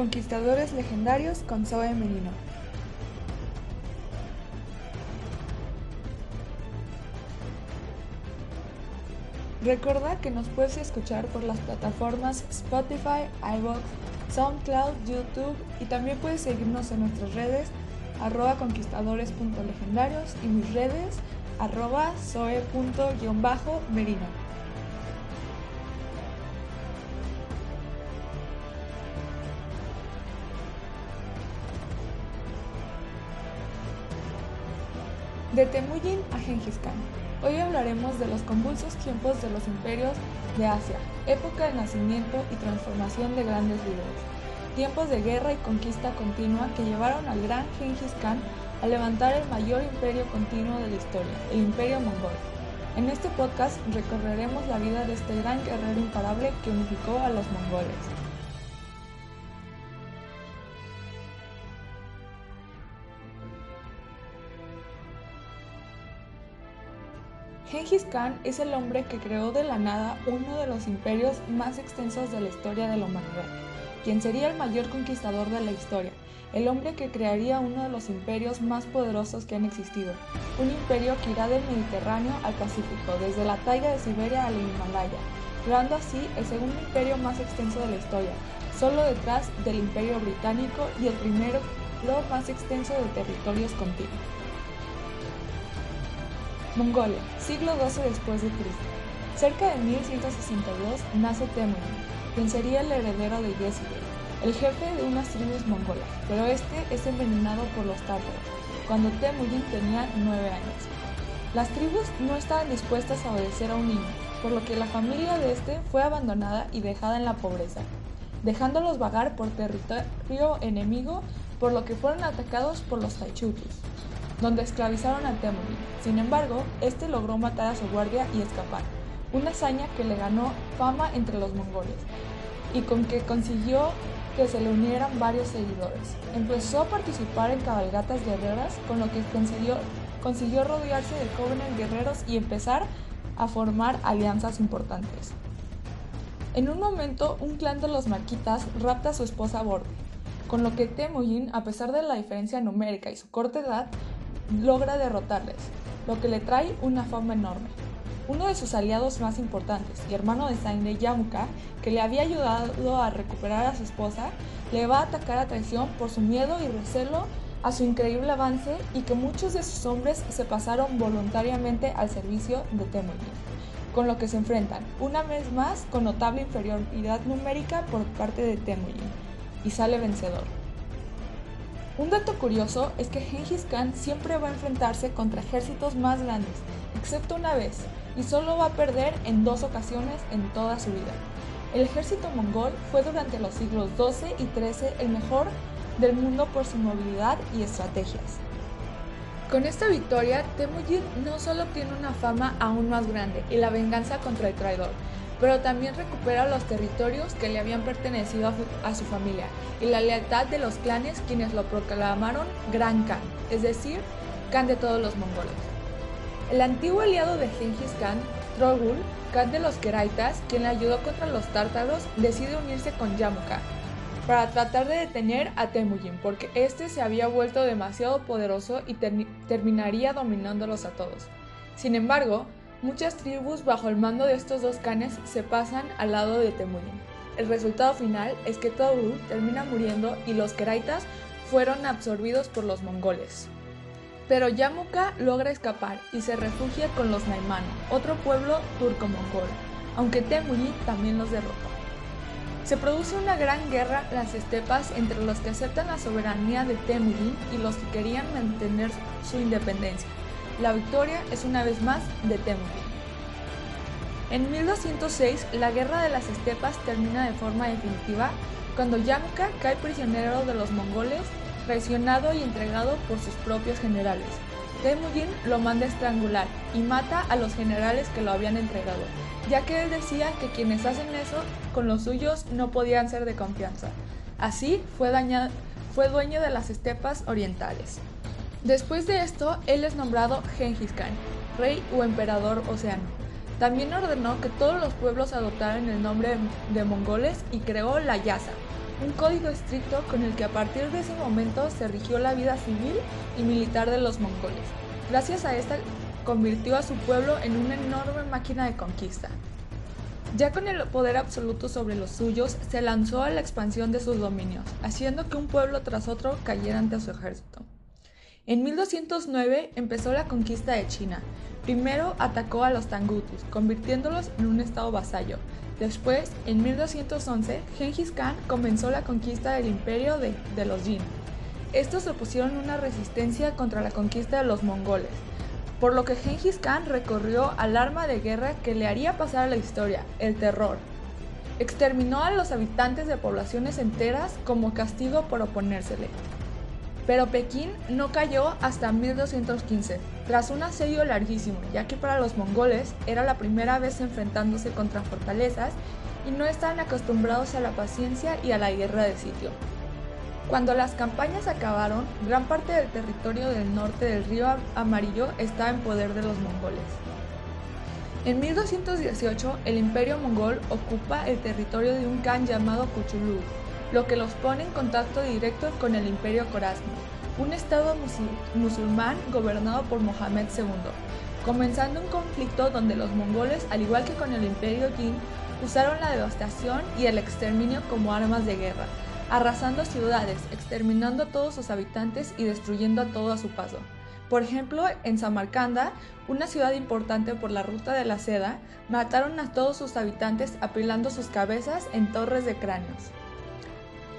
Conquistadores legendarios con Zoe Menino. Recuerda que nos puedes escuchar por las plataformas Spotify, iVoox, SoundCloud, YouTube y también puedes seguirnos en nuestras redes arroba conquistadores.legendarios y mis redes arroba zoe.merino. De Temujin a Genghis Khan. Hoy hablaremos de los convulsos tiempos de los imperios de Asia, época de nacimiento y transformación de grandes líderes, tiempos de guerra y conquista continua que llevaron al gran Genghis Khan a levantar el mayor imperio continuo de la historia, el imperio mongol. En este podcast recorreremos la vida de este gran guerrero imparable que unificó a los mongoles. Genghis Khan es el hombre que creó de la nada uno de los imperios más extensos de la historia de la humanidad, quien sería el mayor conquistador de la historia, el hombre que crearía uno de los imperios más poderosos que han existido, un imperio que irá del Mediterráneo al Pacífico, desde la taiga de Siberia al Himalaya, creando así el segundo imperio más extenso de la historia, solo detrás del imperio británico y el primero lo más extenso de territorios continuos. Mongolia, siglo XII después de Cristo. Cerca de 1162 nace Temujin, quien sería el heredero de Yezidel, el jefe de unas tribus mongolas, pero este es envenenado por los tártaros, cuando Temujin tenía 9 años. Las tribus no estaban dispuestas a obedecer a un niño, por lo que la familia de este fue abandonada y dejada en la pobreza, dejándolos vagar por territorio enemigo, por lo que fueron atacados por los Taichutus donde esclavizaron a Temujin. Sin embargo, este logró matar a su guardia y escapar, una hazaña que le ganó fama entre los mongoles y con que consiguió que se le unieran varios seguidores. Empezó a participar en cabalgatas guerreras, con lo que consiguió, consiguió rodearse de jóvenes guerreros y empezar a formar alianzas importantes. En un momento, un clan de los maquitas rapta a su esposa Borde, con lo que Temujin, a pesar de la diferencia numérica y su corta edad, logra derrotarles, lo que le trae una fama enorme. Uno de sus aliados más importantes y hermano de Sainde Yamuka, que le había ayudado a recuperar a su esposa, le va a atacar a traición por su miedo y recelo a su increíble avance y que muchos de sus hombres se pasaron voluntariamente al servicio de Temujin, con lo que se enfrentan una vez más con notable inferioridad numérica por parte de Temujin y sale vencedor. Un dato curioso es que Genghis Khan siempre va a enfrentarse contra ejércitos más grandes, excepto una vez, y solo va a perder en dos ocasiones en toda su vida. El ejército mongol fue durante los siglos XII y XIII el mejor del mundo por su movilidad y estrategias. Con esta victoria, Temujin no solo obtiene una fama aún más grande y la venganza contra el traidor, pero también recupera los territorios que le habían pertenecido a, su familia y la lealtad de los clanes quienes lo proclamaron Gran Khan, es decir, Khan de todos los mongoles. El antiguo aliado de Genghis Khan, Trogul, Khan de los Keraitas, quien le ayudó contra los tártaros, decide unirse con Yamuka para tratar de detener a Temujin, porque este se había vuelto demasiado poderoso y terminaría dominándolos a todos. Sin embargo, Muchas tribus bajo el mando de estos dos canes se pasan al lado de Temujin. El resultado final es que Toru termina muriendo y los Keraitas fueron absorbidos por los mongoles. Pero Yamuka logra escapar y se refugia con los Naimano, otro pueblo turco-mongol, aunque Temujin también los derrota. Se produce una gran guerra en las estepas entre los que aceptan la soberanía de Temujin y los que querían mantener su independencia. La victoria es una vez más de Temujin. En 1206, la guerra de las estepas termina de forma definitiva cuando Yamuka cae prisionero de los mongoles, traicionado y entregado por sus propios generales. Temujin lo manda estrangular y mata a los generales que lo habían entregado, ya que él decía que quienes hacen eso con los suyos no podían ser de confianza. Así fue dueño de las estepas orientales. Después de esto, él es nombrado Genghis Khan, rey o emperador océano. También ordenó que todos los pueblos adoptaran el nombre de mongoles y creó la Yasa, un código estricto con el que a partir de ese momento se rigió la vida civil y militar de los mongoles. Gracias a esta convirtió a su pueblo en una enorme máquina de conquista. Ya con el poder absoluto sobre los suyos, se lanzó a la expansión de sus dominios, haciendo que un pueblo tras otro cayera ante su ejército. En 1209 empezó la conquista de China. Primero atacó a los Tangutus, convirtiéndolos en un estado vasallo. Después, en 1211, Genghis Khan comenzó la conquista del imperio de, los Jin. Estos opusieron una resistencia contra la conquista de los mongoles, por lo que Genghis Khan recorrió al arma de guerra que le haría pasar a la historia, el terror. Exterminó a los habitantes de poblaciones enteras como castigo por oponérsele. Pero Pekín no cayó hasta 1215, tras un asedio larguísimo, ya que para los mongoles era la primera vez enfrentándose contra fortalezas y no estaban acostumbrados a la paciencia y a la guerra de sitio. Cuando las campañas acabaron, gran parte del territorio del norte del río Amarillo estaba en poder de los mongoles. En 1218, el imperio mongol ocupa el territorio de un khan llamado Kuchulú, lo que los pone en contacto directo con el imperio Khorasmi, un estado musulmán gobernado por Mohammed II, comenzando un conflicto donde los mongoles, al igual que con el imperio Jin, usaron la devastación y el exterminio como armas de guerra, arrasando ciudades, exterminando a todos sus habitantes y destruyendo a todo a su paso. Por ejemplo, en Samarcanda, una ciudad importante por la ruta de la seda, mataron a todos sus habitantes apilando sus cabezas en torres de cráneos.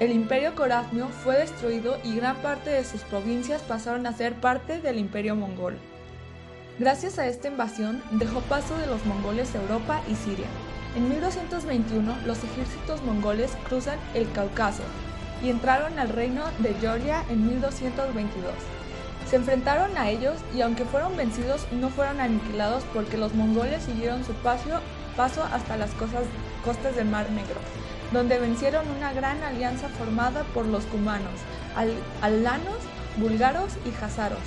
El imperio corazmio fue destruido y gran parte de sus provincias pasaron a ser parte del imperio mongol. Gracias a esta invasión dejó paso de los mongoles a Europa y Siria. En 1221 los ejércitos mongoles cruzan el Cáucaso y entraron al reino de Georgia en 1222. Se enfrentaron a ellos y aunque fueron vencidos no fueron aniquilados porque los mongoles siguieron su paso, paso hasta las costas del Mar Negro, donde vencieron una gran alianza formada por los cumanos, alanos, búlgaros y hazaros.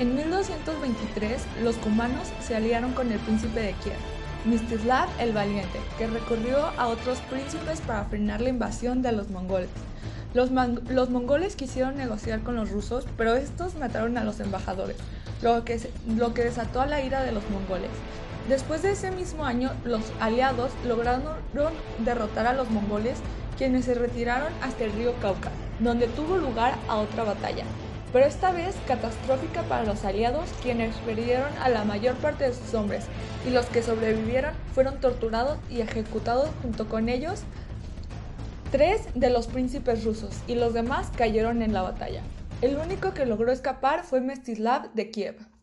En 1223 los cumanos se aliaron con el príncipe de Kiev Mstislav el Valiente, que recurrió a otros príncipes para frenar la invasión de los mongoles. Los, mongoles quisieron negociar con los rusos, pero estos mataron a los embajadores, lo que, lo que desató la ira de los mongoles. Después de ese mismo año, los aliados lograron derrotar a los mongoles, quienes se retiraron hasta el río Cauca, donde tuvo lugar a otra batalla, pero esta vez catastrófica para los aliados, quienes perdieron a la mayor parte de sus hombres, y los que sobrevivieron fueron torturados y ejecutados junto con ellos tres de los príncipes rusos, y los demás cayeron en la batalla. El único que logró escapar fue Mestislav de Kiev.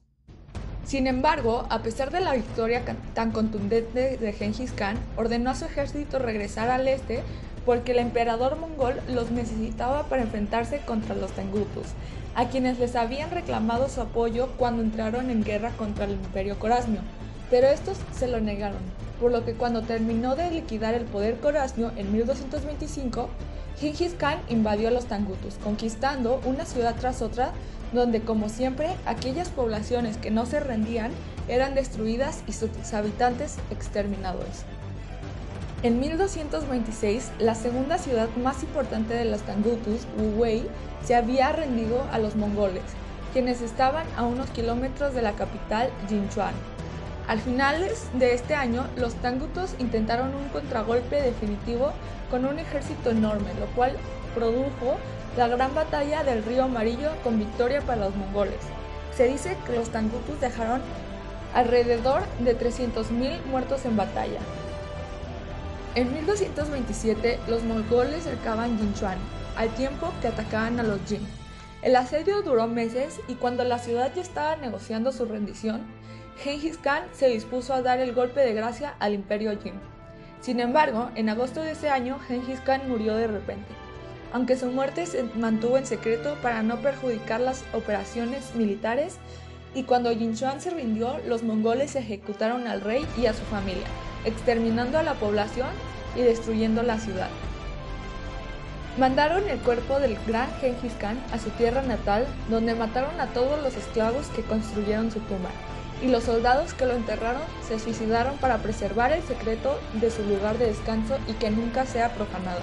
Sin embargo, a pesar de la victoria tan contundente de Genghis Khan, ordenó a su ejército regresar al este porque el emperador mongol los necesitaba para enfrentarse contra los tengutus, a quienes les habían reclamado su apoyo cuando entraron en guerra contra el imperio corasmio, pero estos se lo negaron, por lo que cuando terminó de liquidar el poder corasmio en 1225, Genghis Khan invadió a los Tangutus, conquistando una ciudad tras otra, donde como siempre aquellas poblaciones que no se rendían eran destruidas y sus habitantes exterminados. En 1226, la segunda ciudad más importante de los Tangutus, Wu-Wei, se había rendido a los mongoles, quienes estaban a unos kilómetros de la capital, Jinchuan. Al finales de este año, los Tangutus intentaron un contragolpe definitivo con un ejército enorme, lo cual produjo la gran batalla del río Amarillo con victoria para los mongoles. Se dice que los Tangutus dejaron alrededor de 300.000 muertos en batalla. En 1227 los mongoles cercaban Jinchuan, al tiempo que atacaban a los Jin. El asedio duró meses y cuando la ciudad ya estaba negociando su rendición, Genghis Khan se dispuso a dar el golpe de gracia al imperio Jin. Sin embargo, en agosto de ese año, Genghis Khan murió de repente, aunque su muerte se mantuvo en secreto para no perjudicar las operaciones militares, y cuando Jinchuan se rindió, los mongoles ejecutaron al rey y a su familia exterminando a la población y destruyendo la ciudad. Mandaron el cuerpo del gran Genghis Khan a su tierra natal, donde mataron a todos los esclavos que construyeron su tumba, y los soldados que lo enterraron se suicidaron para preservar el secreto de su lugar de descanso y que nunca sea profanado.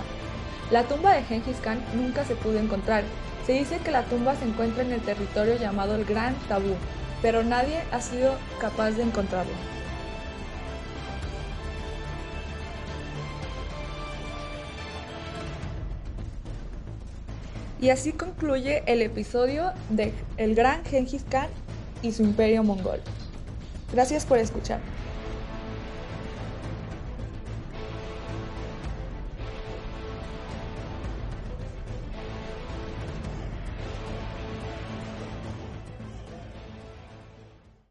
La tumba de Genghis Khan nunca se pudo encontrar. Se dice que la tumba se encuentra en el territorio llamado el Gran Tabú, pero nadie ha sido capaz de encontrarlo. Y así concluye el episodio de El Gran Genghis Khan y su imperio mongol. Gracias por escuchar.